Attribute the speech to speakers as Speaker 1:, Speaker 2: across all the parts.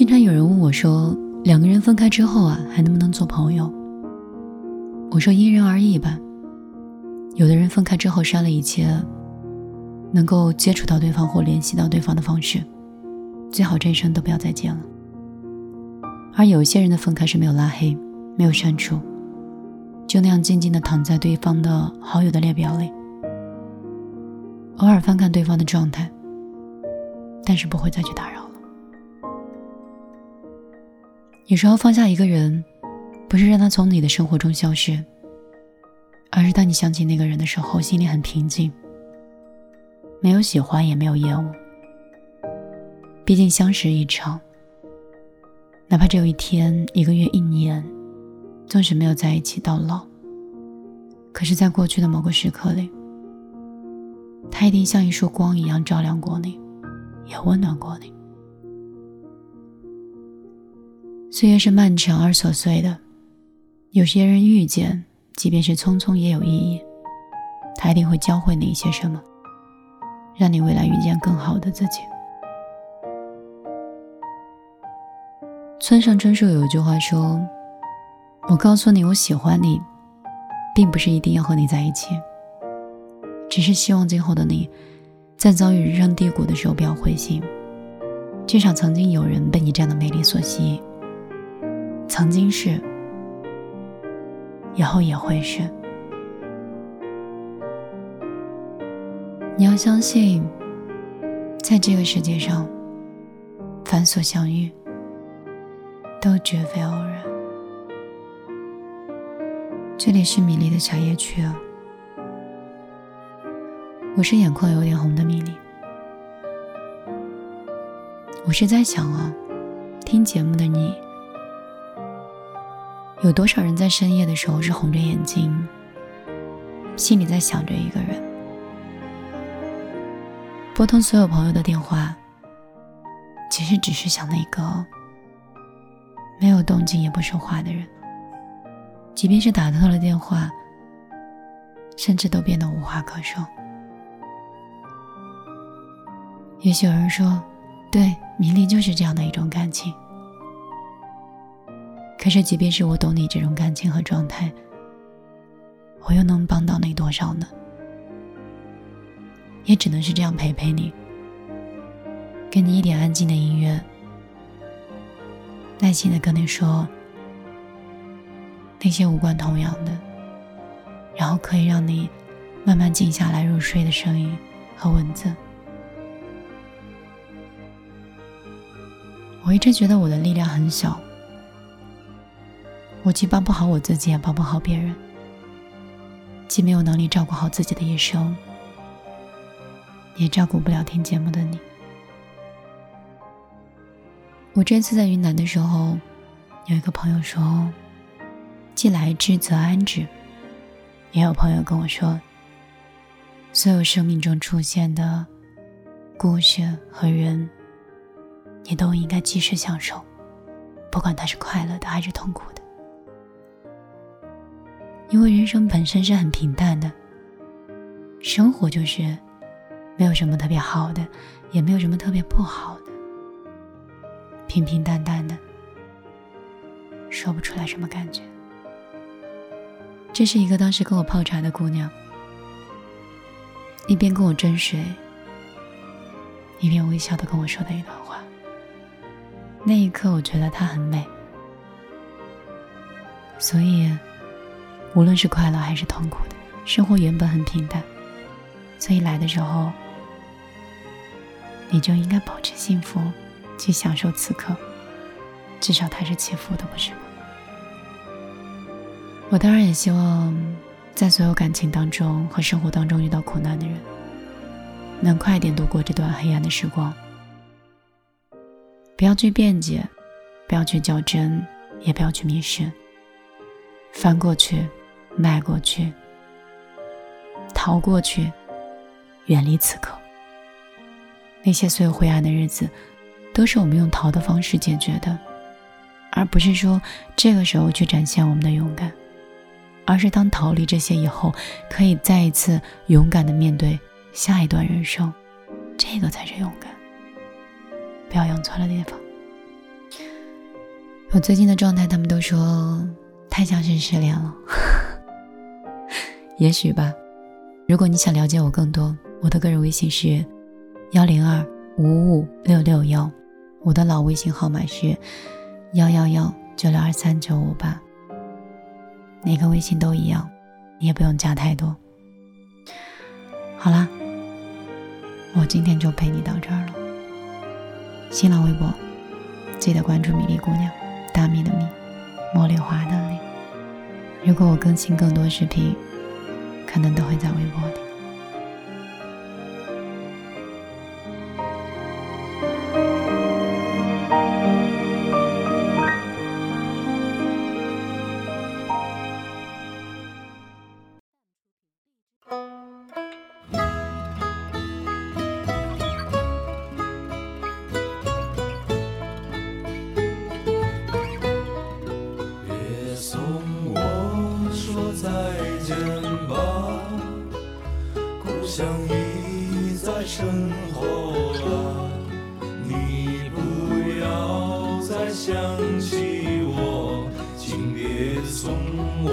Speaker 1: 经常有人问我说：“两个人分开之后啊，还能不能做朋友？”我说：“因人而异吧。有的人分开之后删了一切能够接触到对方或联系到对方的方式，最好这一生都不要再见了。而有些人的分开是没有拉黑、没有删除，就那样静静的躺在对方的好友的列表里，偶尔翻看对方的状态，但是不会再去打扰。”有时候放下一个人，不是让他从你的生活中消失，而是当你想起那个人的时候，心里很平静，没有喜欢，也没有厌恶。毕竟相识一场，哪怕只有一天、一个月、一年，纵使没有在一起到老，可是，在过去的某个时刻里，他一定像一束光一样照亮过你，也温暖过你。岁月是漫长而琐碎的，有些人遇见，即便是匆匆，也有意义。他一定会教会你一些什么，让你未来遇见更好的自己。村上春树有一句话说：“我告诉你，我喜欢你，并不是一定要和你在一起，只是希望今后的你，在遭遇人生低谷的时候不要灰心，至少曾经有人被你这样的美丽所吸引。”曾经是，以后也会是。你要相信，在这个世界上，凡所相遇，都绝非偶然。这里是米粒的小夜曲啊，我是眼眶有点红的米粒。我是在想啊，听节目的你。有多少人在深夜的时候是红着眼睛，心里在想着一个人？拨通所有朋友的电话，其实只是想那个没有动静也不说话的人。即便是打通了电话，甚至都变得无话可说。也许有人说，对，迷离就是这样的一种感情。可是，即便是我懂你这种感情和状态，我又能帮到你多少呢？也只能是这样陪陪你，给你一点安静的音乐，耐心的跟你说那些无关痛痒的，然后可以让你慢慢静下来入睡的声音和文字。我一直觉得我的力量很小。我既帮不好我自己，也帮不好别人；既没有能力照顾好自己的一生，也照顾不了听节目的你。我这次在云南的时候，有一个朋友说：“既来之，则安之。”也有朋友跟我说：“所有生命中出现的故事和人，你都应该及时享受，不管它是快乐的还是痛苦的。”因为人生本身是很平淡的，生活就是没有什么特别好的，也没有什么特别不好的，平平淡淡的，说不出来什么感觉。这是一个当时跟我泡茶的姑娘，一边跟我斟水，一边微笑的跟我说的一段话。那一刻，我觉得她很美，所以。无论是快乐还是痛苦的，生活原本很平淡，所以来的时候，你就应该保持幸福，去享受此刻。至少它是起伏的，不是吗？我当然也希望，在所有感情当中和生活当中遇到苦难的人，能快点度过这段黑暗的时光。不要去辩解，不要去较真，也不要去迷失，翻过去。迈过去，逃过去，远离此刻。那些所有灰暗的日子，都是我们用逃的方式解决的，而不是说这个时候去展现我们的勇敢，而是当逃离这些以后，可以再一次勇敢的面对下一段人生，这个才是勇敢。不要用错了地方。我最近的状态，他们都说太像是失恋了。也许吧。如果你想了解我更多，我的个人微信是幺零二五五六六幺，我的老微信号码是幺幺幺九六二三九五八。哪个微信都一样，你也不用加太多。好啦，我今天就陪你到这儿了。新浪微博记得关注米粒姑娘。大米的米，茉莉花的莉。如果我更新更多视频，可能都会在微博里。
Speaker 2: 依在身后了，你不要再想起我，请别送我，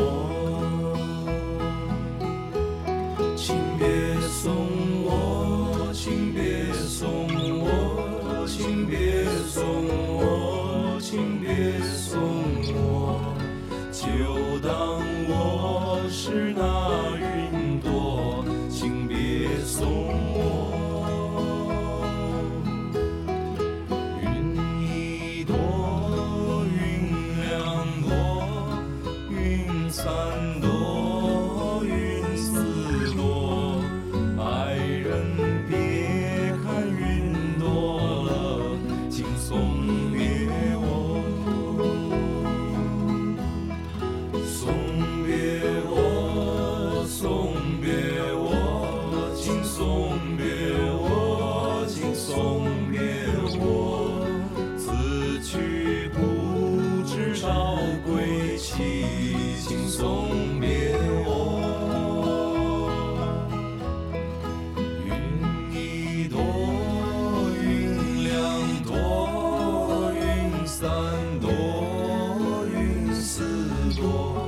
Speaker 2: 少归期，请送别我。云一朵，云两朵，云三朵，云四朵，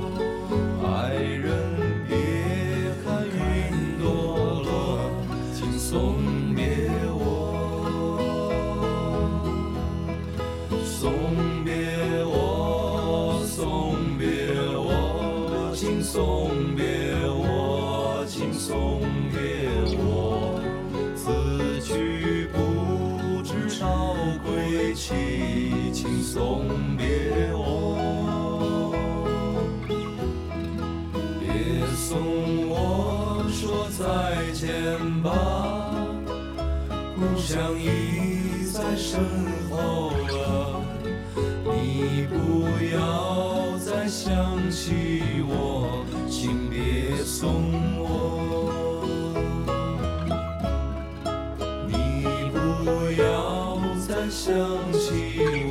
Speaker 2: 送别我，请送别我，此去不知少归期，请送别我，别送我说再见吧。故乡已在身后了，你不要再想起想起。